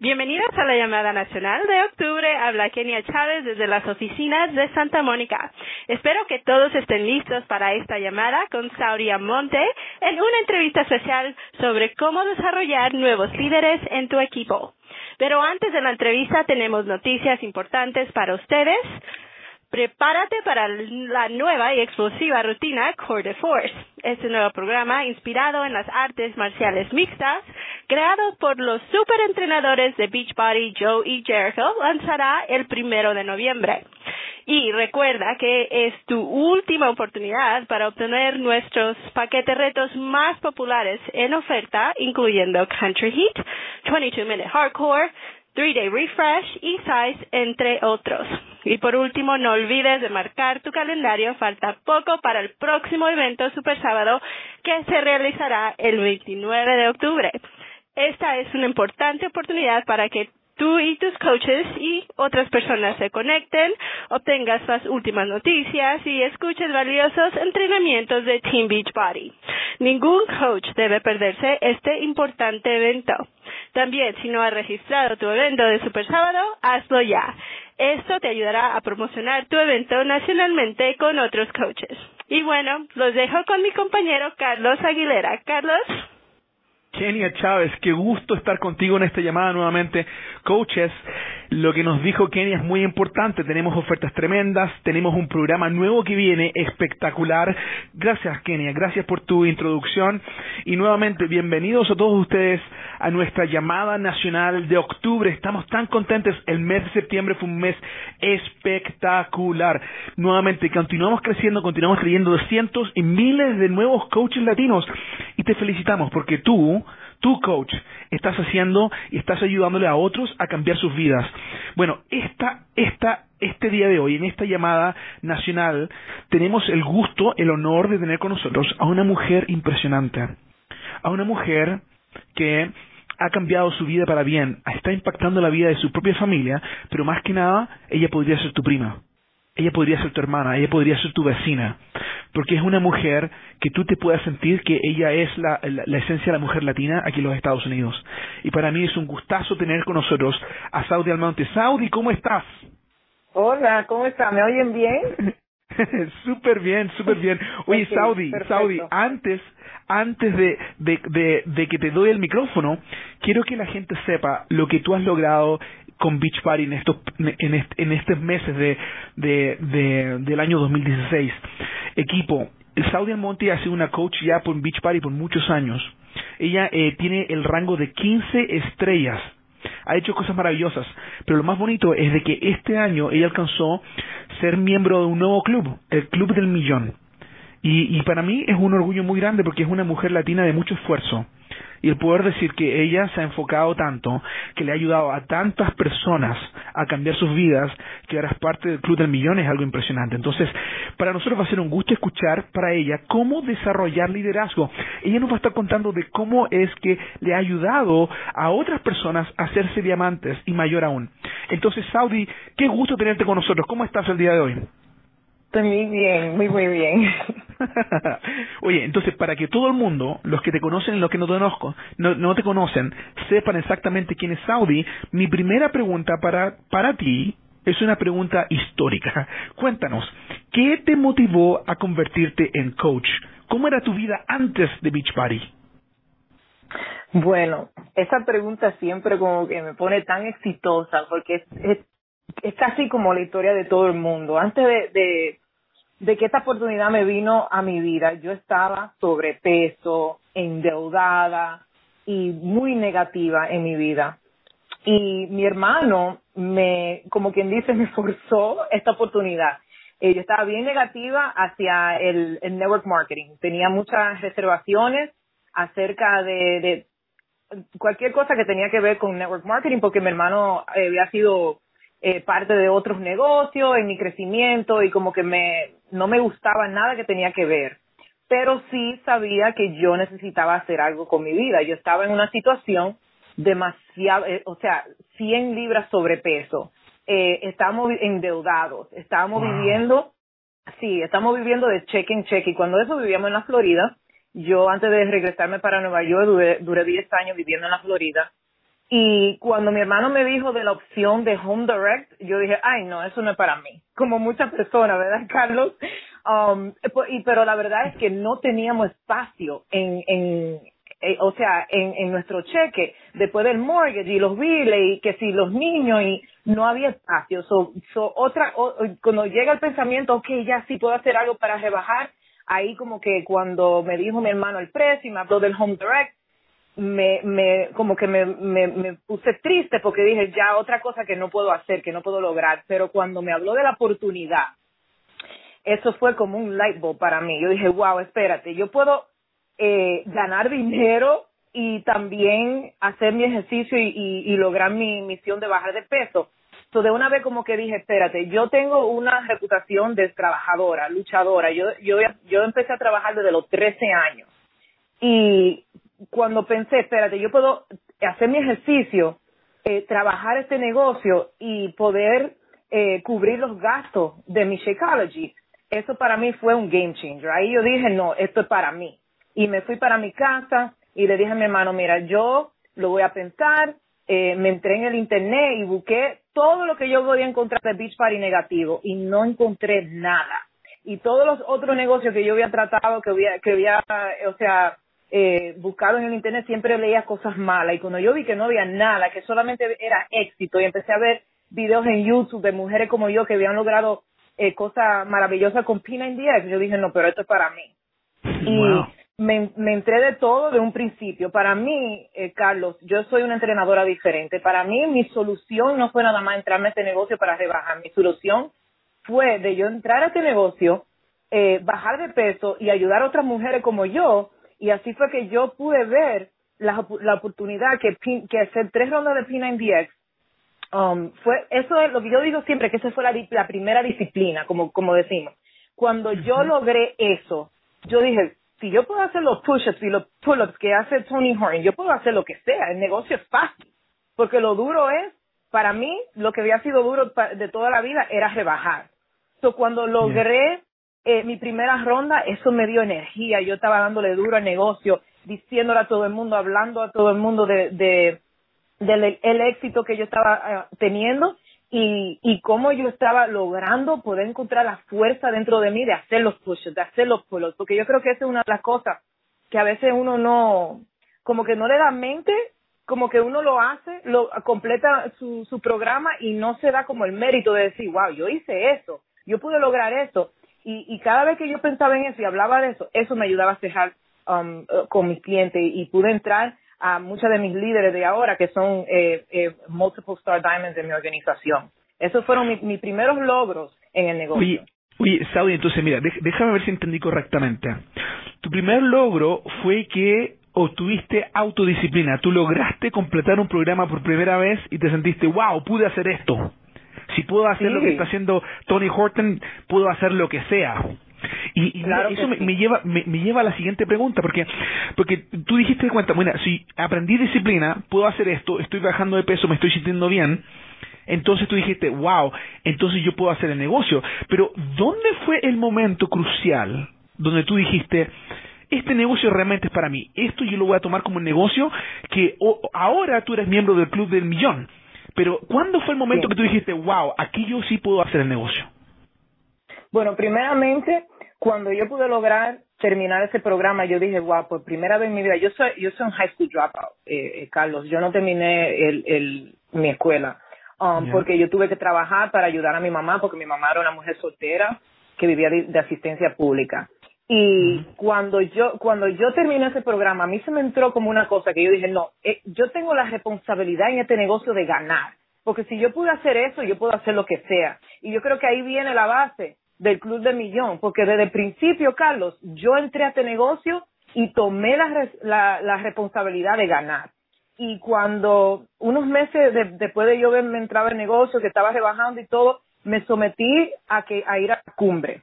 Bienvenidos a la llamada nacional de octubre. Habla Kenia Chávez desde las oficinas de Santa Mónica. Espero que todos estén listos para esta llamada con Sauria Monte en una entrevista especial sobre cómo desarrollar nuevos líderes en tu equipo. Pero antes de la entrevista tenemos noticias importantes para ustedes. Prepárate para la nueva y explosiva rutina Core de Force. Este nuevo programa, inspirado en las artes marciales mixtas, creado por los superentrenadores de Beachbody Joe y Jericho, lanzará el primero de noviembre. Y recuerda que es tu última oportunidad para obtener nuestros paquetes retos más populares en oferta, incluyendo Country Heat, 22 Minute Hardcore, 3-Day Refresh y Size, entre otros. Y por último, no olvides de marcar tu calendario, falta poco para el próximo evento Super Sábado que se realizará el 29 de octubre. Esta es una importante oportunidad para que tú y tus coaches y otras personas se conecten, obtengas las últimas noticias y escuches valiosos entrenamientos de Team Beachbody. Ningún coach debe perderse este importante evento. También, si no has registrado tu evento de Super Sábado, hazlo ya. Esto te ayudará a promocionar tu evento nacionalmente con otros coaches. Y bueno, los dejo con mi compañero Carlos Aguilera. Carlos. Kenia Chávez, qué gusto estar contigo en esta llamada nuevamente. Coaches, lo que nos dijo Kenia es muy importante. Tenemos ofertas tremendas, tenemos un programa nuevo que viene espectacular. Gracias, Kenia, gracias por tu introducción. Y nuevamente, bienvenidos a todos ustedes a nuestra llamada nacional de octubre. Estamos tan contentos. El mes de septiembre fue un mes espectacular. Nuevamente, continuamos creciendo, continuamos creyendo de cientos y miles de nuevos coaches latinos. Y te felicitamos porque tú tú coach estás haciendo y estás ayudándole a otros a cambiar sus vidas. Bueno, esta, esta, este día de hoy, en esta llamada nacional, tenemos el gusto, el honor de tener con nosotros a una mujer impresionante, a una mujer que ha cambiado su vida para bien, está impactando la vida de su propia familia, pero más que nada, ella podría ser tu prima ella podría ser tu hermana, ella podría ser tu vecina, porque es una mujer que tú te puedas sentir que ella es la, la, esencia de la mujer latina aquí en los Estados Unidos. Y para mí es un gustazo tener con nosotros a Saudi Almonte. Saudi, ¿cómo estás? Hola, ¿cómo está? ¿Me oyen bien? súper bien, súper bien. Oye, Saudi, Saudi, antes, antes de, de, de, que te doy el micrófono, quiero que la gente sepa lo que tú has logrado con Beach Party en estos, en, en estos meses de, de, del año 2016. Equipo, Saudi Monte ha sido una coach ya por Beach Party por muchos años. Ella eh, tiene el rango de 15 estrellas. Ha hecho cosas maravillosas. Pero lo más bonito es de que este año ella alcanzó ser miembro de un nuevo club, el Club del Millón. Y, y para mí es un orgullo muy grande porque es una mujer latina de mucho esfuerzo y el poder decir que ella se ha enfocado tanto, que le ha ayudado a tantas personas a cambiar sus vidas, que ahora es parte del Club del Millón, es algo impresionante. Entonces, para nosotros va a ser un gusto escuchar para ella cómo desarrollar liderazgo. Ella nos va a estar contando de cómo es que le ha ayudado a otras personas a hacerse diamantes y mayor aún. Entonces, Saudi, qué gusto tenerte con nosotros. ¿Cómo estás el día de hoy? Estoy muy bien, muy, muy bien. Oye, entonces, para que todo el mundo, los que te conocen y los que no te, conozco, no, no te conocen, sepan exactamente quién es Saudi, mi primera pregunta para, para ti es una pregunta histórica. Cuéntanos, ¿qué te motivó a convertirte en coach? ¿Cómo era tu vida antes de Beach Party? Bueno, esa pregunta siempre como que me pone tan exitosa porque es es casi como la historia de todo el mundo. Antes de, de, que esta oportunidad me vino a mi vida, yo estaba sobrepeso, endeudada y muy negativa en mi vida. Y mi hermano me, como quien dice, me forzó esta oportunidad. Eh, yo estaba bien negativa hacia el, network marketing. Tenía muchas reservaciones acerca de, de cualquier cosa que tenía que ver con network marketing porque mi hermano eh, había sido eh, parte de otros negocios, en mi crecimiento y como que me, no me gustaba nada que tenía que ver. Pero sí sabía que yo necesitaba hacer algo con mi vida. Yo estaba en una situación demasiado, eh, o sea, 100 libras sobrepeso. Eh, estábamos endeudados, estábamos viviendo, sí, estamos viviendo de cheque en cheque. Y cuando eso vivíamos en la Florida, yo antes de regresarme para Nueva York duré, duré 10 años viviendo en la Florida Y cuando mi hermano me dijo de la opción de Home Direct, yo dije, ay, no, eso no es para mí. Como muchas personas, ¿verdad, Carlos? Um, y, pero la verdad es que no teníamos espacio en, en eh, o sea, en, en nuestro cheque, después del mortgage y los billes y que si los niños y no había espacio. So, so otra, cuando llega el pensamiento, ok, ya sí puedo hacer algo para rebajar, ahí como que cuando me dijo mi hermano el precio y me habló del Home Direct, me, me, como que me, me, me puse triste porque dije ya otra cosa que no puedo hacer, que no puedo lograr, pero cuando me habló de la oportunidad, eso fue como un light bulb para mí. Yo dije, wow, espérate, yo puedo eh, ganar dinero y también hacer mi ejercicio y, y, y, lograr mi misión de bajar de peso. Entonces, de una vez como que dije, espérate, yo tengo una reputación de trabajadora, luchadora. Yo, yo, yo empecé a trabajar desde los 13 años. Y cuando pensé, espérate, yo puedo hacer mi ejercicio, eh, trabajar este negocio y poder eh, cubrir los gastos de mi Shakeology, eso para mí fue un game changer. Ahí yo dije, no, esto es para mí. Y me fui para mi casa y le dije a mi hermano, mira, yo lo voy a pensar, eh, me entré en el internet y busqué todo lo que yo podía encontrar de Beach Party negativo y no encontré nada. Y todos los otros negocios que yo había tratado, que había, que había o sea, eh, buscado en el internet siempre leía cosas malas y cuando yo vi que no había nada, que solamente era éxito y empecé a ver videos en YouTube de mujeres como yo que habían logrado eh, cosas maravillosas con P90X, yo dije, no, pero esto es para mí. Y me, me entré de todo de un principio. Para mí, eh, Carlos, yo soy una entrenadora diferente. Para mí, mi solución no fue nada más entrarme a este negocio para rebajar. Mi solución fue de yo entrar a este negocio, eh, bajar de peso y ayudar a otras mujeres como yo. Y así fue que yo pude ver la, la oportunidad que, que hacer tres rondas de P90X um, fue, eso es lo que yo digo siempre, que esa fue la, la primera disciplina, como, como decimos. Cuando yo logré eso, yo dije, si yo puedo hacer los push-ups y los pull-ups que hace Tony Horn, yo puedo hacer lo que sea, el negocio es fácil, porque lo duro es, para mí, lo que había sido duro de toda la vida era rebajar. So, cuando logré eh, mi primera ronda, eso me dio energía, yo estaba dándole duro al negocio, diciéndole a todo el mundo, hablando a todo el mundo de, de del el éxito que yo estaba eh, teniendo y, y cómo yo estaba logrando poder encontrar la fuerza dentro de mí de hacer los pushes, de hacer los pull porque yo creo que esa es una de las cosas que a veces uno no, como que no le da mente, como que uno lo hace, lo completa su, su programa y no se da como el mérito de decir, wow, yo hice eso, yo pude lograr eso. Y, y cada vez que yo pensaba en eso y hablaba de eso, eso me ayudaba a cejar um, con mis clientes y pude entrar a muchas de mis líderes de ahora que son eh, eh, Multiple Star Diamonds de mi organización. Esos fueron mis primeros logros en el negocio. Oye, oye Saudi, entonces mira, déjame ver si entendí correctamente. Tu primer logro fue que obtuviste autodisciplina. Tú lograste completar un programa por primera vez y te sentiste, wow, pude hacer esto. Si puedo hacer lo que está haciendo Tony Horton, puedo hacer lo que sea. Y, eso me, lleva me, lleva a la siguiente pregunta, porque porque tú dijiste de cuenta, bueno, si aprendí disciplina, puedo hacer esto, estoy bajando de peso, me estoy sintiendo bien, entonces tú dijiste, wow, entonces yo puedo hacer el negocio. Pero ¿dónde fue el momento crucial donde tú dijiste, este negocio realmente es para mí, esto yo lo voy a tomar como un negocio que ahora tú eres miembro del club del millón? Pero ¿cuándo fue el momento que tú dijiste, wow, aquí yo sí puedo hacer el negocio? Bueno, primeramente, cuando yo pude lograr terminar ese programa, yo dije, wow, por primera vez en mi vida, yo soy, yo soy un high school dropout, eh, eh Carlos, yo no terminé el, el, mi escuela, um, porque yo tuve que trabajar para ayudar a mi mamá, porque mi mamá era una mujer soltera que vivía de, asistencia pública. Y cuando yo, cuando yo terminé ese programa, a mí se me entró como una cosa que yo dije, no, eh, yo tengo la responsabilidad en este negocio de ganar, porque si yo pude hacer eso, yo puedo hacer lo que sea. Y yo creo que ahí viene la base del Club de Millón, porque desde el principio, Carlos, yo entré a este negocio y tomé la, la, la responsabilidad de ganar. Y cuando unos meses después de yo verme entraba el negocio, que estaba rebajando y todo, me sometí a, que, a ir a la cumbre.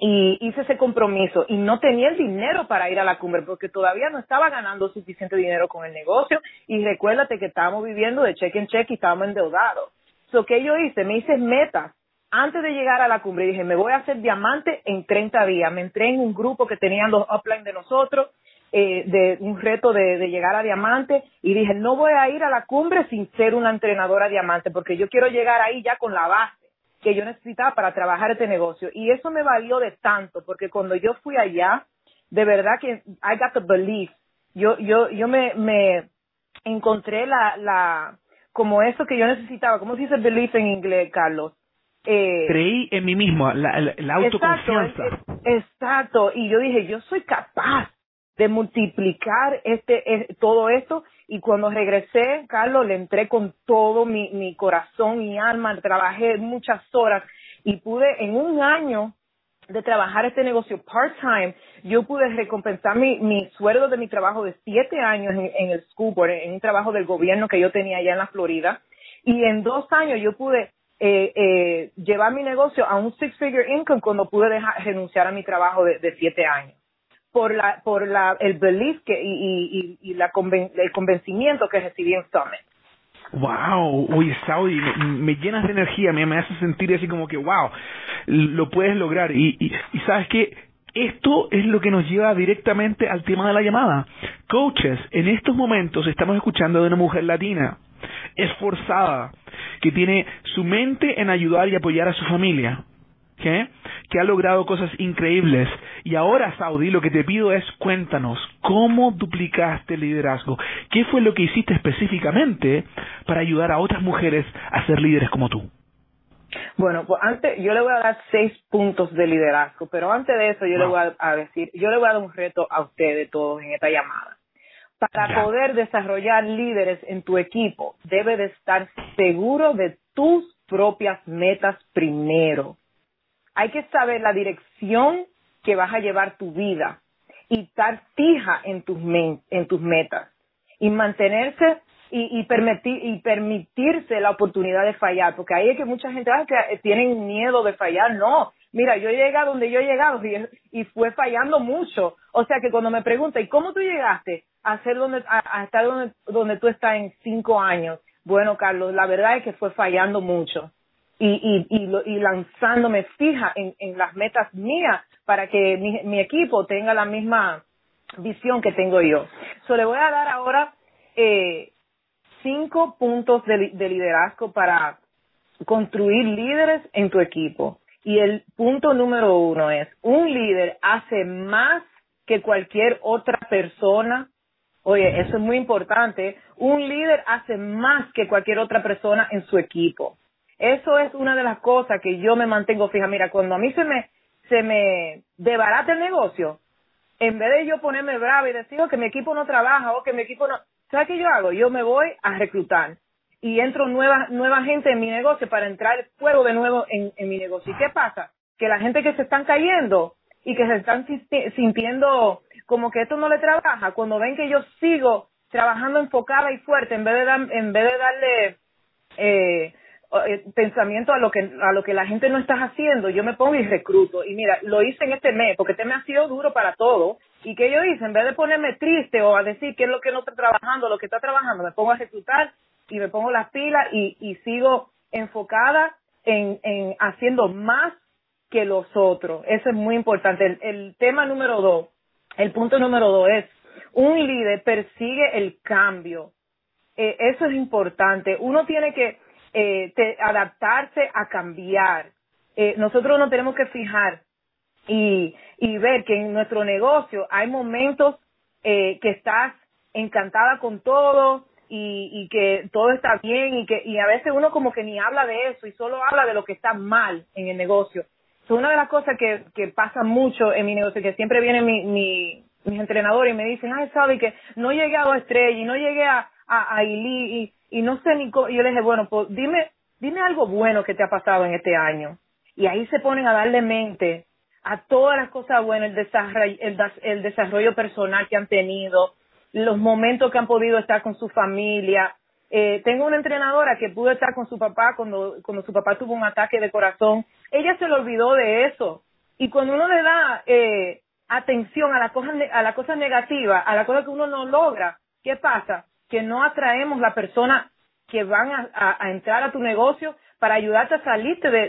Y hice ese compromiso y no tenía el dinero para ir a la cumbre porque todavía no estaba ganando suficiente dinero con el negocio y recuérdate que estábamos viviendo de cheque en cheque y estábamos endeudados. So, ¿qué yo hice? Me hice metas antes de llegar a la cumbre dije, me voy a hacer diamante en 30 días. Me entré en un grupo que tenían los upline de nosotros eh, de un reto de, de, llegar a diamante y dije, no voy a ir a la cumbre sin ser una entrenadora diamante porque yo quiero llegar ahí ya con la base que yo necesitaba para trabajar este negocio. Y eso me valió de tanto porque cuando yo fui allá, de verdad que I got the belief. Yo, yo, yo me, me encontré la, la, como eso que yo necesitaba. ¿Cómo se dice belief en inglés, Carlos? Eh, Creí en mí mismo, la, la, autoconfianza. Exacto, y yo dije, yo soy capaz de multiplicar este, todo esto y cuando regresé, Carlos, le entré con todo mi, mi corazón y alma, trabajé muchas horas y pude en un año de trabajar este negocio part-time, yo pude recompensar mi, mi sueldo de mi trabajo de siete años en, el school board, en un trabajo del gobierno que yo tenía allá en la Florida. Y en dos años yo pude eh, eh, llevar mi negocio a un six-figure income cuando pude dejar, renunciar a mi trabajo de siete años por la por la el belief que y, y, y la el convencimiento que recibí en Summit. Wow, oye Saudi, me, llenas de energía, me, me hace sentir así como que wow, lo puedes lograr y, y sabes que esto es lo que nos lleva directamente al tema de la llamada. Coaches, en estos momentos estamos escuchando de una mujer latina, esforzada, que tiene su mente en ayudar y apoyar a su familia, ¿qué? que ha logrado cosas increíbles. Y ahora, Saudi, lo que te pido es cuéntanos, ¿cómo duplicaste el liderazgo? ¿Qué fue lo que hiciste específicamente para ayudar a otras mujeres a ser líderes como tú? Bueno, pues antes, yo le voy a dar seis puntos de liderazgo, pero antes de eso yo le voy a, decir, yo le voy a dar un reto a ustedes todos en esta llamada. Para poder desarrollar líderes en tu equipo, debe de estar seguro de tus propias metas primero hay que saber la dirección que vas a llevar tu vida y estar fija en tus, en tus metas y mantenerse y, y, permitir, y permitirse la oportunidad de fallar, porque ahí es que mucha gente ah, que tienen miedo de fallar, no, mira, yo llegué a donde yo he llegado y, fue fallando mucho, o sea que cuando me preguntan, ¿y cómo tú llegaste a, ser donde, a, estar donde, donde tú estás en cinco años? Bueno, Carlos, la verdad es que fue fallando mucho y, y, y, lanzándome fija en, en, las metas mías para que mi, mi, equipo tenga la misma visión que tengo yo. So, le voy a dar ahora eh, cinco puntos de, de liderazgo para construir líderes en tu equipo. Y el punto número uno es, un líder hace más que cualquier otra persona. Oye, eso es muy importante. Un líder hace más que cualquier otra persona en su equipo. Eso es una de las cosas que yo me mantengo fija. Mira, cuando a mí se me, se me debarata el negocio, en vez de yo ponerme brava y decir oh, que mi equipo no trabaja o que mi equipo no, ¿sabes qué yo hago? Yo me voy a reclutar y entro nueva, nueva gente en mi negocio para entrar fuego de nuevo en, en mi negocio. ¿Y qué pasa? Que la gente que se están cayendo y que se están sintiendo como que esto no le trabaja, cuando ven que yo sigo trabajando enfocada y fuerte, en vez de, dar, en vez de darle eh, pensamiento a lo que a lo que la gente no está haciendo, yo me pongo y recruto. Y mira, lo hice en este mes, porque este mes ha sido duro para todo. ¿Y que yo hice? En vez de ponerme triste o a decir qué es lo que no está trabajando, lo que está trabajando, me pongo a reclutar y me pongo las pilas y, y sigo enfocada en, en haciendo más que los otros. Eso es muy importante. El, tema número dos, el punto número dos es, un líder persigue el cambio. Eh, eso es importante. Uno tiene que, eh, adaptarse a cambiar. Eh, nosotros nos tenemos que fijar y, y ver que en nuestro negocio hay momentos eh, que estás encantada con todo y, y que todo está bien y que y a veces uno como que ni habla de eso y solo habla de lo que está mal en el negocio. Es una de las cosas que, que pasa mucho en mi negocio, que siempre vienen mi, mi, mis entrenadores y me dicen, ay, sabe que no llegué a estrella y no llegué a, a, a y, y no sé ni cómo, yo le dije, bueno, pues dime, dime algo bueno que te ha pasado en este año. Y ahí se ponen a darle mente a todas las cosas buenas, el desarrollo, el, desarrollo personal que han tenido, los momentos que han podido estar con su familia. Eh, tengo una entrenadora que pudo estar con su papá cuando, cuando su papá tuvo un ataque de corazón. Ella se le olvidó de eso. Y cuando uno le da eh, atención a las cosas a la cosa negativa, a la cosa que uno no logra, ¿qué pasa? Que no atraemos la persona que van a, entrar a tu negocio para ayudarte a salirte de,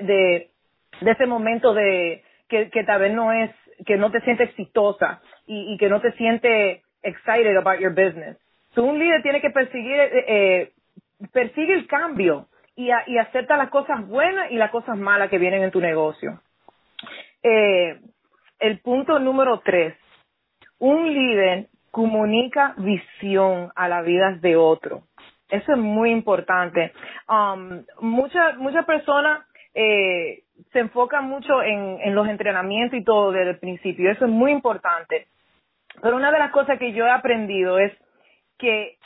de, ese momento de que, que tal vez no es, que no te sientes exitosa y, que no te sientes excited about your business. So, un líder tiene que perseguir, eh, eh, persigue el cambio y, y acepta las cosas buenas y las cosas malas que vienen en tu negocio. Eh, el punto número tres, un líder comunica visión a las vidas de otro. Eso es muy importante. Um, muchas personas eh, se enfocan mucho en, en los entrenamientos y todo desde el principio. Eso es muy importante. Pero una de las cosas que yo he aprendido es que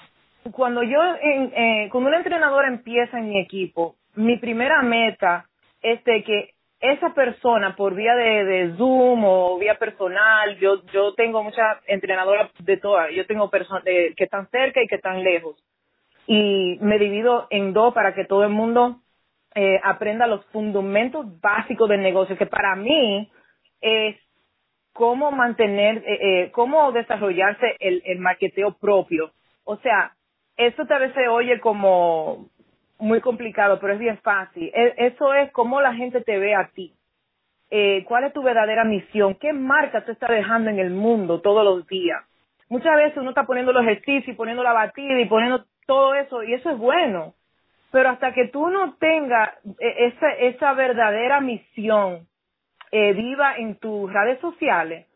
cuando yo, en, eh, cuando un entrenador empieza en mi equipo, mi primera meta es de que esa persona por vía de, Zoom o vía personal, yo, yo tengo muchas entrenadoras de todas, yo tengo personas que están cerca y que están lejos. Y me divido en dos para que todo el mundo eh, aprenda los fundamentos básicos del negocio, que para mí es cómo mantener, eh, eh, cómo desarrollarse el, el marketeo propio. O sea, esto tal vez se oye como muy complicado, pero es bien fácil. E, eso es cómo la gente te ve a ti. Eh, ¿Cuál es tu verdadera misión? ¿Qué marca tú estás dejando en el mundo todos los días? Muchas veces uno está poniendo los ejercicios y poniendo la batida y poniendo todo eso, y eso es bueno. Pero hasta que tú no tengas eh, esa, esa verdadera misión eh, viva en tus redes sociales,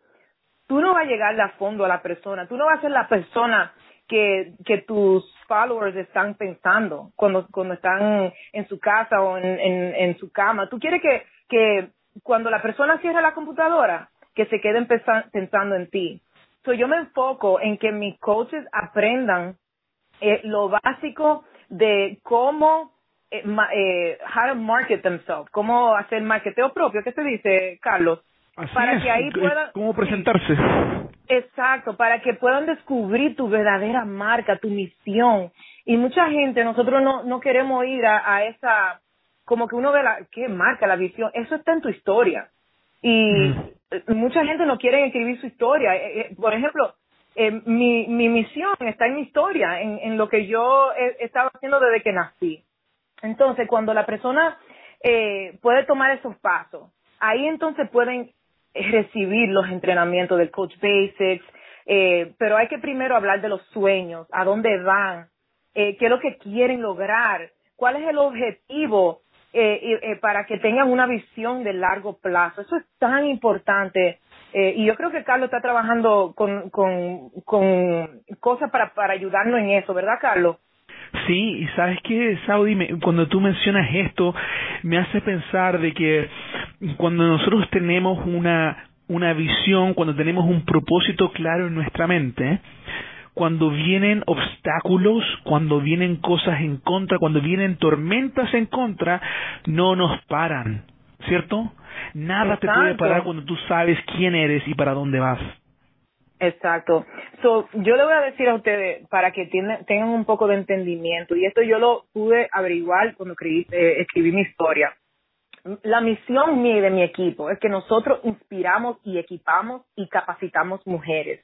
tú no vas a llegar a fondo a la persona, tú no vas a ser la persona que, que tus followers están pensando cuando, cuando están en su casa o en, en, su cama. Tú quieres que, que cuando la persona cierre la computadora, que se queden pensando en ti. So, yo me enfoco en que mis coaches aprendan eh, lo básico de cómo eh, eh, how to market themselves, cómo hacer marketeo propio, ¿qué se dice, Carlos? Para que ahí puedan cómo presentarse. Exacto, para que puedan descubrir tu verdadera marca, tu misión. Y mucha gente, nosotros no, no queremos ir a, a esa, como que uno ve la, ¿qué marca, la visión? Eso está en tu historia. Y mucha gente no quiere escribir su historia. Eh, eh, por ejemplo, eh, mi, mi misión está en mi historia, en, en lo que yo he, estado haciendo desde que nací. Entonces, cuando la persona eh, puede tomar esos pasos, ahí entonces pueden recibir los entrenamientos del Coach Basics, eh, pero hay que primero hablar de los sueños, a dónde van, eh, qué es lo que quieren lograr, cuál es el objetivo eh, eh, para que tengan una visión de largo plazo. Eso es tan importante. Eh, y yo creo que Carlos está trabajando con, con, con cosas para, para ayudarnos en eso, ¿verdad, Carlos? Sí, y sabes que, Saudi, cuando tú mencionas esto, me hace pensar de que cuando nosotros tenemos una, una visión, cuando tenemos un propósito claro en nuestra mente, cuando vienen obstáculos, cuando vienen cosas en contra, cuando vienen tormentas en contra, no nos paran, ¿cierto? Nada te puede parar cuando tú sabes quién eres y para dónde vas. Exacto. So, yo le voy a decir a ustedes para que tengan un poco de entendimiento, y esto yo lo pude averiguar cuando escribí, eh, escribí mi historia. La misión mía y de mi equipo es que nosotros inspiramos y equipamos y capacitamos mujeres.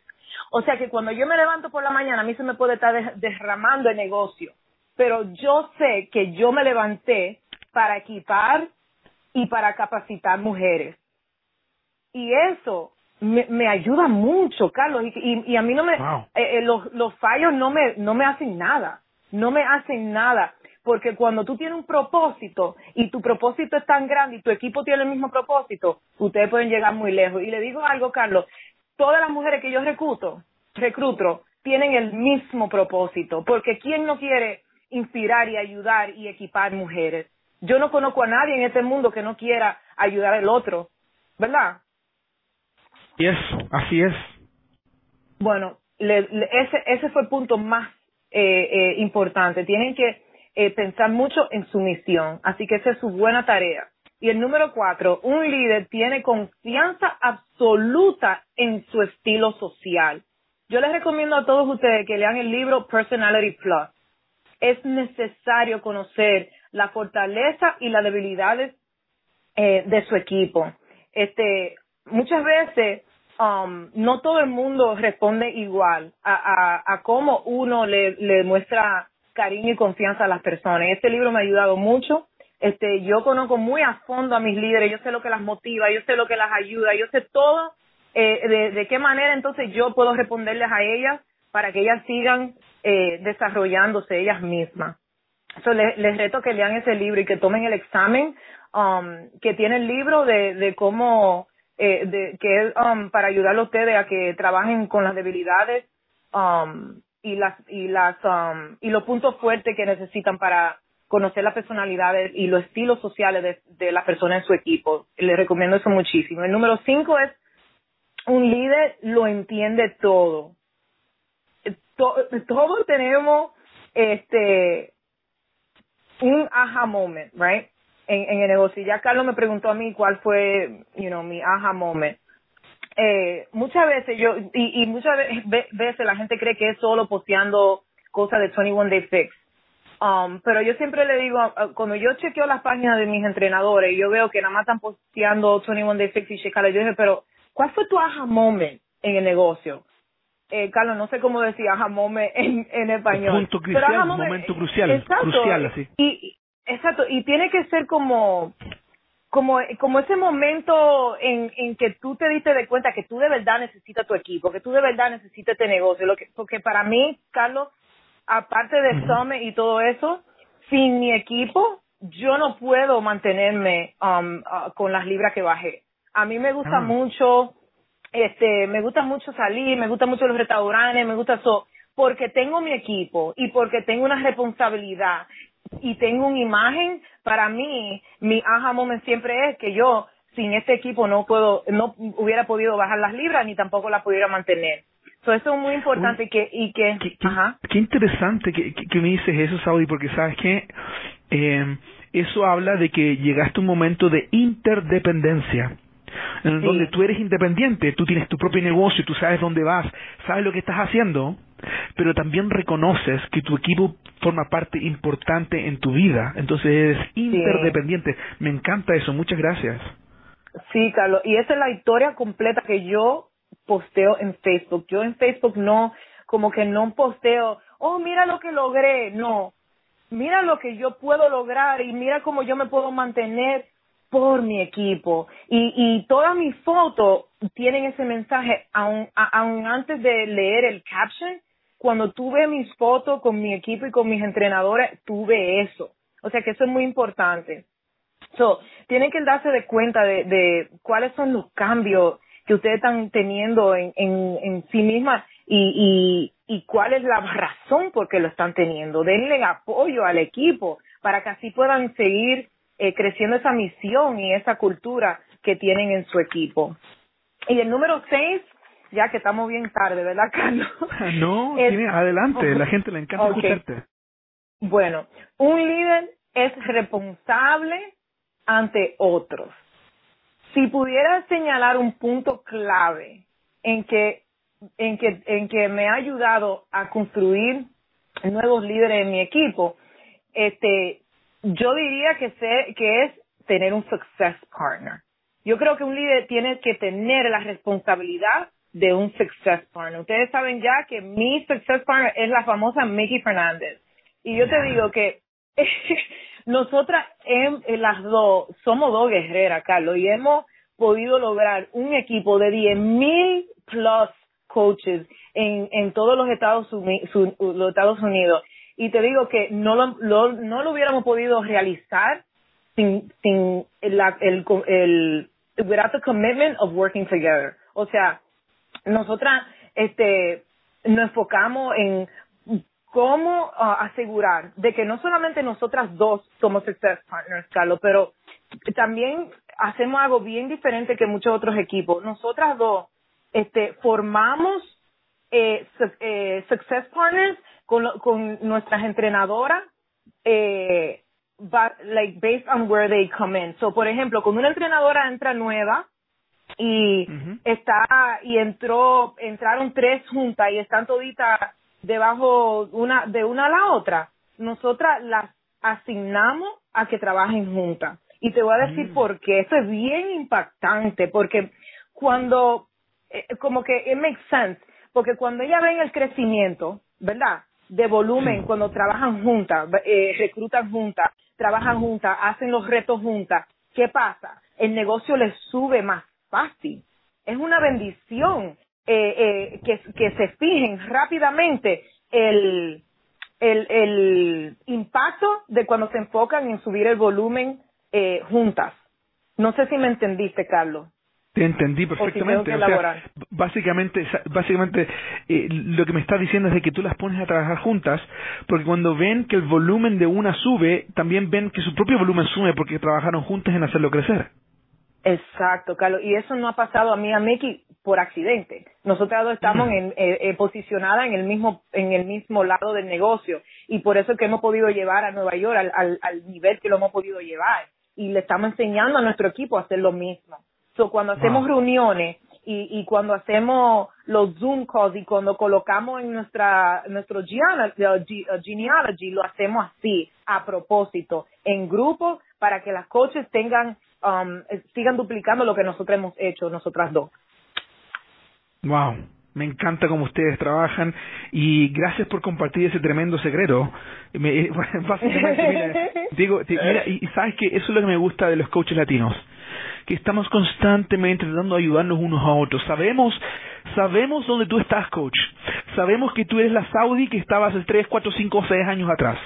O sea que cuando yo me levanto por la mañana, a mí se me puede estar derramando el negocio, pero yo sé que yo me levanté para equipar y para capacitar mujeres. Y eso me, me ayuda mucho, Carlos, y, y, a mí no me, eh, eh, los, los fallos no me, no me hacen nada, no me hacen nada, porque cuando tú tienes un propósito y tu propósito es tan grande y tu equipo tiene el mismo propósito, ustedes pueden llegar muy lejos. Y le digo algo, Carlos, todas las mujeres que yo recluto, recruto, tienen el mismo propósito, porque ¿quién no quiere inspirar y ayudar y equipar mujeres? Yo no conozco a nadie en este mundo que no quiera ayudar al otro, ¿verdad? es, así es. Bueno, ese, ese fue el punto más eh, eh, importante. Tienen que eh, pensar mucho en su misión, así que esa es su buena tarea. Y el número cuatro, un líder tiene confianza absoluta en su estilo social. Yo les recomiendo a todos ustedes que lean el libro Personality Plus. Es necesario conocer la fortaleza y las debilidades eh, de su equipo. Este, muchas veces um, no todo el mundo responde igual a, a, a cómo uno le, le muestra cariño y confianza a las personas. Este libro me ha ayudado mucho. Este, yo conozco muy a fondo a mis líderes, yo sé lo que las motiva, yo sé lo que las ayuda, yo sé todo eh, de, de qué manera entonces yo puedo responderles a ellas para que ellas sigan eh, desarrollándose ellas mismas. So, les, les reto que lean ese libro y que tomen el examen um, que tiene el libro de, de cómo, eh, de, que es um, para ayudarle a ustedes a que trabajen con las debilidades um, y las y las um, y los puntos fuertes que necesitan para conocer las personalidades y los estilos sociales de, de las personas en su equipo. Les recomiendo eso muchísimo. El número cinco es un líder lo entiende todo. todos tenemos este un aha moment, right? En, en el negocio. Ya Carlos me preguntó a mí cuál fue, you know, mi aha moment. Eh, muchas veces yo, y, y muchas veces la gente cree que es solo posteando cosas de 21 Day Fix. Um, pero yo siempre le digo, cuando yo chequeo las páginas de mis entrenadores yo veo que nada más están posteando 21 Day Fix y checar, yo dije, pero ¿cuál fue tu aha moment en el negocio? Eh, Carlos, no sé cómo decir aha moment en, en español. Punto crucial, momento crucial, exacto, crucial así. Y, exacto, y tiene que ser como como, como ese momento en, en que tú te diste de cuenta que tú de verdad necesitas tu equipo, que tú de verdad necesitas este negocio. Lo que, porque para mí, Carlos, aparte de Summit y todo eso, sin mi equipo, yo no puedo mantenerme um, uh, con las libras que bajé. A mí me gusta ah. mucho, este, me gusta mucho salir, me gusta mucho los restaurantes, me gusta eso, porque tengo mi equipo y porque tengo una responsabilidad y tengo una imagen, para mí, mi aha moment siempre es que yo sin este equipo no puedo, no hubiera podido bajar las libras ni tampoco las pudiera mantener. eso es muy importante que, y que, qué, qué, interesante que, que, me dices eso, Saudi, porque sabes que eh, eso habla de que llegaste a un momento de interdependencia en donde tú eres independiente, tú tienes tu propio negocio, tú sabes dónde vas, sabes lo que estás haciendo, pero también reconoces que tu equipo forma parte importante en tu vida, entonces eres interdependiente. Me encanta eso, muchas gracias. Sí, Carlos, y esa es la historia completa que yo posteo en Facebook. Yo en Facebook no, como que no posteo, oh, mira lo que logré, no. Mira lo que yo puedo lograr y mira cómo yo me puedo mantener por mi equipo. Y, y todas mis fotos tienen ese mensaje, aún aun antes de leer el caption, cuando tuve mis fotos con mi equipo y con mis entrenadores, tuve eso. O sea que eso es muy importante. So, tienen que darse de cuenta de, cuáles son los cambios que ustedes están teniendo en, en, en sí mismas y, y, y cuál es la razón por qué lo están teniendo. Denle apoyo al equipo para que así puedan seguir eh, creciendo esa misión y esa cultura que tienen en su equipo. Y el número seis, ya que estamos bien tarde, ¿verdad, Carlos? No, adelante, la gente le encanta escucharte. Bueno, un líder es responsable ante otros. Si pudiera señalar un punto clave en que, en que, en que me ha ayudado a construir nuevos líderes en mi equipo, este, yo diría que, sé, que es tener un success partner. Yo creo que un líder tiene que tener la responsabilidad de un success partner. Ustedes saben ya que mi success partner es la famosa Mickey Fernández. Y yo te digo que nosotras en, las dos somos dos guerreras, Carlos, y hemos podido lograr un equipo de 10.000 plus coaches en, en todos los Estados, Unidos y te digo que no lo, no lo hubiéramos podido realizar sin, sin la, el, el, without the commitment of working together. O sea, nosotras, este, nos enfocamos en cómo uh, asegurar de que no solamente nosotras dos somos success partners, Carlos, pero también hacemos algo bien diferente que muchos otros equipos. Nosotras dos, este, formamos eh, eh, success partners con, con nuestras entrenadoras, eh, like based on where they come in. So, por ejemplo, cuando una entrenadora entra nueva y está y entró, entraron tres juntas y están toditas debajo una de una a la otra, nosotras las asignamos a que trabajen juntas. Y te voy a decir mm. por qué. Eso es bien impactante, porque cuando, eh, como que it makes sense, porque cuando ella ven el crecimiento, ¿verdad? de volumen cuando trabajan juntas, eh, reclutan juntas, trabajan juntas, hacen los retos juntas. ¿Qué pasa? El negocio les sube más fácil. es una bendición eh, eh, que, que se fijen rápidamente el, el, el impacto de cuando se enfocan en subir el volumen eh, juntas. No sé si me entendiste, Carlos. Te entendí perfectamente. O sea, básicamente, básicamente eh, lo que me estás diciendo es de que tú las pones a trabajar juntas, porque cuando ven que el volumen de una sube, también ven que su propio volumen sube porque trabajaron juntas en hacerlo crecer. Exacto, Carlos. Y eso no ha pasado a mí a Mickey por accidente. Nosotros estamos en, eh, eh, posicionadas en el mismo en el mismo lado del negocio y por eso es que hemos podido llevar a Nueva York al, al, al nivel que lo hemos podido llevar y le estamos enseñando a nuestro equipo a hacer lo mismo. So, cuando hacemos reuniones y, y cuando hacemos los Zoom calls y cuando colocamos en nuestra nuestro genealogy, lo hacemos así, a propósito, en grupo, para que las coaches tengan, um, sigan duplicando lo que nosotros hemos hecho, nosotras dos. Wow, me encanta cómo ustedes trabajan y gracias por compartir ese tremendo secreto. Me, básicamente, mira, digo, mira, y sabes que eso es lo que me gusta de los coaches latinos que estamos constantemente tratando de ayudarnos unos a otros. Sabemos, sabemos dónde tú estás, coach. Sabemos que tú eres la Saudi que estabas hace 3, 4, 5, 6 años atrás.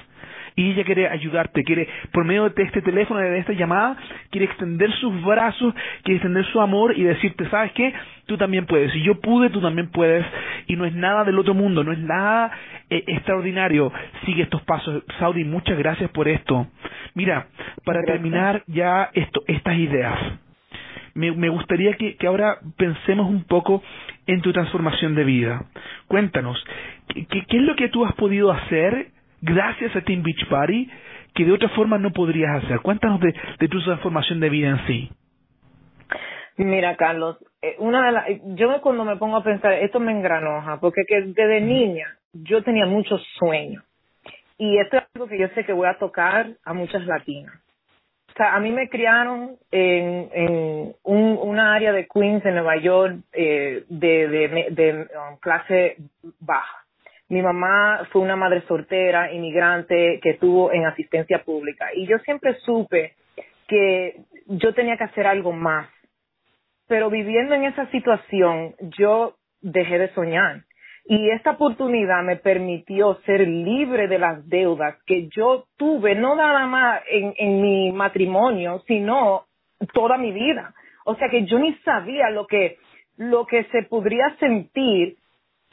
Y ella quiere ayudarte, quiere, por medio de este teléfono, de esta llamada, quiere extender sus brazos, quiere extender su amor y decirte, ¿sabes qué? Tú también puedes. Si yo pude, tú también puedes. Y no es nada del otro mundo, no es nada eh, extraordinario. Sigue estos pasos. Saudi, muchas gracias por esto. Mira, para terminar ya esto, estas ideas me, me gustaría que, que, ahora pensemos un poco en tu transformación de vida. Cuéntanos, ¿qué, qué es lo que tú has podido hacer gracias a Team Beach Party que de otra forma no podrías hacer? Cuéntanos de, tu transformación de vida en sí. Mira, Carlos, eh, una de las, yo cuando me pongo a pensar, esto me engranoja, porque que desde niña yo tenía muchos sueños. Y esto es algo que yo sé que voy a tocar a muchas latinas sea, a mí me criaron en, en un, una área de Queens, en Nueva York, eh, de, de, de um, clase baja. Mi mamá fue una madre soltera, inmigrante, que estuvo en asistencia pública. Y yo siempre supe que yo tenía que hacer algo más. Pero viviendo en esa situación, yo dejé de soñar. Y esta oportunidad me permitió ser libre de las deudas que yo tuve, no nada más en, en mi matrimonio, sino toda mi vida. O sea que yo ni sabía lo que, lo que se podría sentir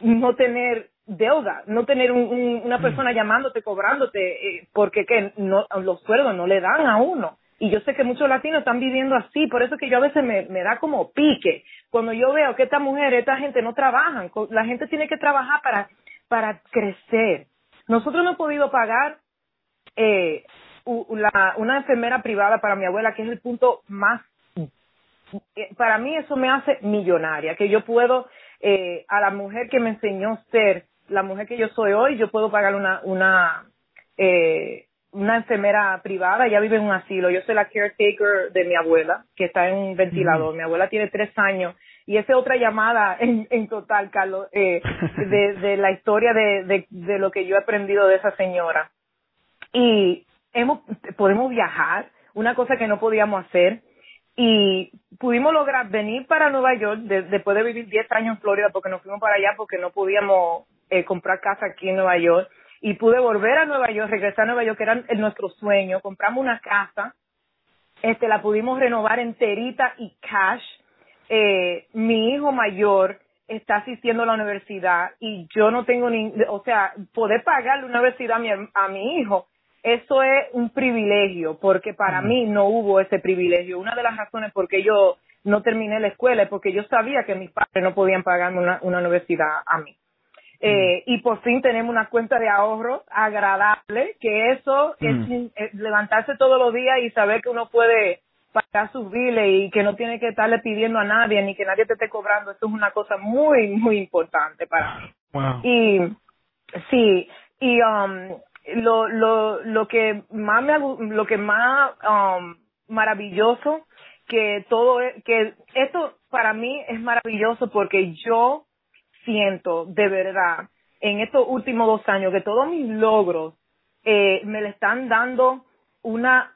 no tener deuda, no tener un, una mm. persona llamándote, cobrándote, eh, porque que no, los sueldos no le dan a uno. Y yo sé que muchos latinos están viviendo así, por eso que yo a veces me, me da como pique cuando yo veo que esta mujer, esta gente no trabajan. La gente tiene que trabajar para, para crecer. Nosotros no hemos podido pagar eh, la, una enfermera privada para mi abuela, que es el punto más eh, para mí eso me hace millonaria, que yo puedo, eh, a la mujer que me enseñó ser la mujer que yo soy hoy, yo puedo pagar una, una, eh, una enfermera privada, ella vive en un asilo, yo soy la caretaker de mi abuela, que está en un ventilador, mi abuela tiene tres años, y esa es otra llamada en, en total, Carlos, eh, de, de la historia de, de, de lo que yo he aprendido de esa señora. Y hemos, podemos viajar, una cosa que no podíamos hacer, y pudimos lograr venir para Nueva York después de vivir 10 años en Florida porque nos fuimos para allá porque no podíamos eh, comprar casa aquí en Nueva York y pude volver a Nueva York, regresar a Nueva York, que era nuestro sueño. Compramos una casa, este, la pudimos renovar enterita y cash. Eh, mi hijo mayor está asistiendo a la universidad y yo no tengo ni, o sea, poder pagar la universidad a mi, a mi hijo, eso es un privilegio, porque para mí no hubo ese privilegio. Una de las razones por qué yo no terminé la escuela es porque yo sabía que mis padres no podían pagarme una, una universidad a mí. Eh, y por fin tenemos una cuenta de ahorro agradable, que eso es, levantarse todos los días y saber que uno puede pagar sus biles y que no tiene que estarle pidiendo a nadie ni que nadie te esté cobrando, eso es una cosa muy, muy importante para mí. Y sí, y um, lo, lo, lo que más me, lo que más um, maravilloso que todo, que esto para mí es maravilloso porque yo siento de verdad en estos últimos dos años que todos mis logros eh, me le están dando una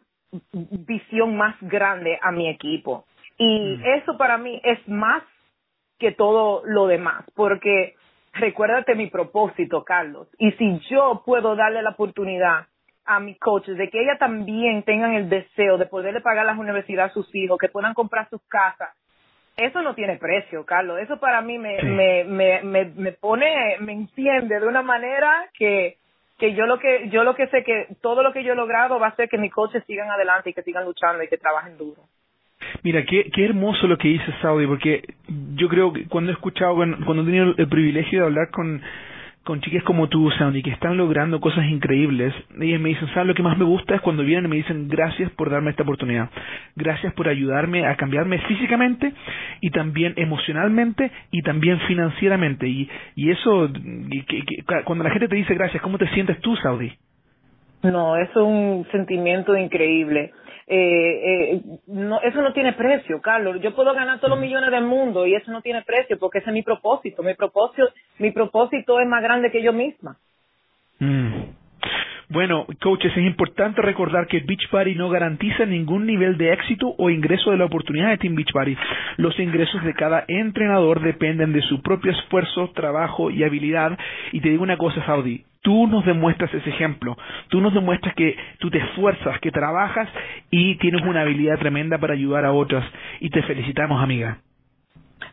visión más grande a mi equipo. Y mm. eso para mí es más que todo lo demás, porque recuérdate mi propósito, Carlos, y si yo puedo darle la oportunidad a mis coaches de que ellas también tengan el deseo de poderle pagar las universidades a sus hijos, que puedan comprar sus casas, eso no tiene precio, Carlos. Eso para mí me, me, me, me, me pone, me enciende de una manera que, que yo lo que yo lo que sé que todo lo que yo he logrado va a ser que mis coaches sigan adelante y que sigan luchando y que trabajen duro. Mira, qué, qué hermoso lo que dice Saudi, porque yo creo que cuando he escuchado, cuando he tenido el privilegio de hablar con, con chicas como tú, Sandy, que están logrando cosas increíbles, ellas me dicen, ¿sabes lo que más me gusta? Es cuando vienen y me dicen, gracias por darme esta oportunidad, gracias por ayudarme a cambiarme físicamente y también emocionalmente y también financieramente. Y, y eso, cuando la gente te dice gracias, ¿cómo te sientes tú, Saudi? No, es un sentimiento increíble eh, eh, no, eso no tiene precio, Carlos. Yo puedo ganar todos los millones del mundo y eso no tiene precio porque ese es mi propósito. Mi propósito, mi propósito es más grande que yo misma. Mm. Bueno, coaches, es importante recordar que Beach Party no garantiza ningún nivel de éxito o ingreso de la oportunidad de Team Beach Party. Los ingresos de cada entrenador dependen de su propio esfuerzo, trabajo y habilidad. Y te digo una cosa, Saudi, tú nos demuestras ese ejemplo. Tú nos demuestras que tú te esfuerzas, que trabajas y tienes una habilidad tremenda para ayudar a otras. Y te felicitamos, amiga.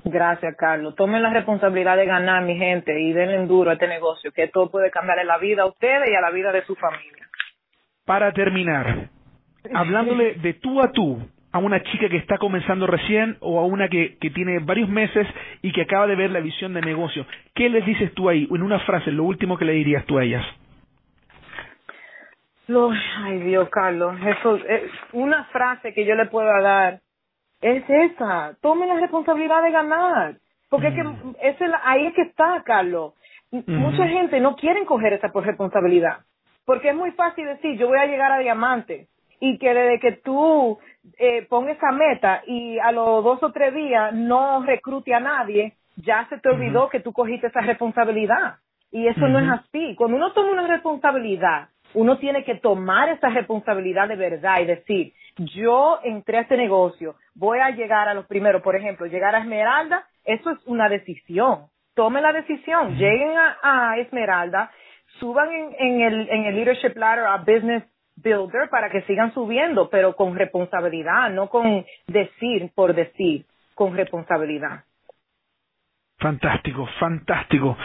Gracias, Carlos. Tomen la responsabilidad de ganar, mi gente, y denle duro a este negocio, que todo puede cambiar en la vida a ustedes y a la vida de su familia. Para terminar, hablándole de tú a tú a una chica que está comenzando recién o a una que, que tiene varios meses y que acaba de ver la visión de negocio, ¿qué les dices tú ahí? En una frase, lo último que le dirías tú a ellas. ay Dios, Carlos, eso es una frase que yo le puedo dar es esa. Tome la responsabilidad de ganar. Porque es que mm. ahí es que está, Carlos. Mucha gente no quiere coger esa responsabilidad. Porque es muy fácil decir, yo voy a llegar a diamante. Y que desde que tú eh, pongas esa meta y a los dos o tres días no recrute a nadie, ya se te olvidó que tú cogiste esa responsabilidad. Y eso no es así. Cuando uno toma una responsabilidad, uno tiene que tomar esa responsabilidad de verdad y decir, yo entré a este negocio, voy a llegar a los primeros, por ejemplo, llegar a Esmeralda, eso es una decisión. Tome la decisión, lleguen a, Esmeralda, suban en, el, en el Leadership Ladder a Business Builder para que sigan subiendo, pero con responsabilidad, no con decir por decir, con responsabilidad. Fantástico, fantástico.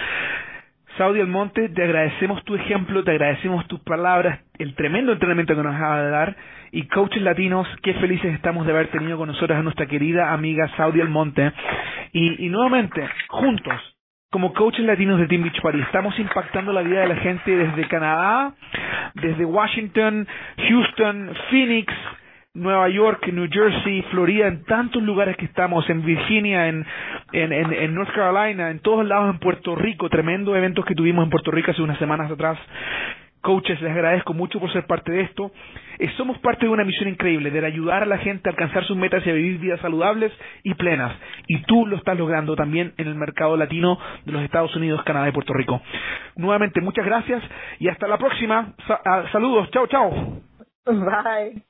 Saudi Almonte, te agradecemos tu ejemplo, te agradecemos tus palabras, el tremendo entrenamiento que nos acaba de dar. Y coaches latinos, qué felices estamos de haber tenido con nosotros a nuestra querida amiga Saudi Almonte. Y, y nuevamente, juntos, como coaches latinos de Team Beach Party, estamos impactando la vida de la gente desde Canadá, desde Washington, Houston, Phoenix, Nueva York, New Jersey, Florida, en tantos lugares que estamos, en Virginia, en, en, en, North Carolina, en todos lados, en Puerto Rico, tremendos eventos que tuvimos en Puerto Rico hace unas semanas atrás. Coaches, les agradezco mucho por ser parte de esto. Eh, somos parte de una misión increíble, de ayudar a la gente a alcanzar sus metas y a vivir vidas saludables y plenas. Y tú lo estás logrando también en el mercado latino de los Estados Unidos, Canadá y Puerto Rico. Nuevamente, muchas gracias y hasta la próxima. Ah, saludos. Chao, chao. Bye.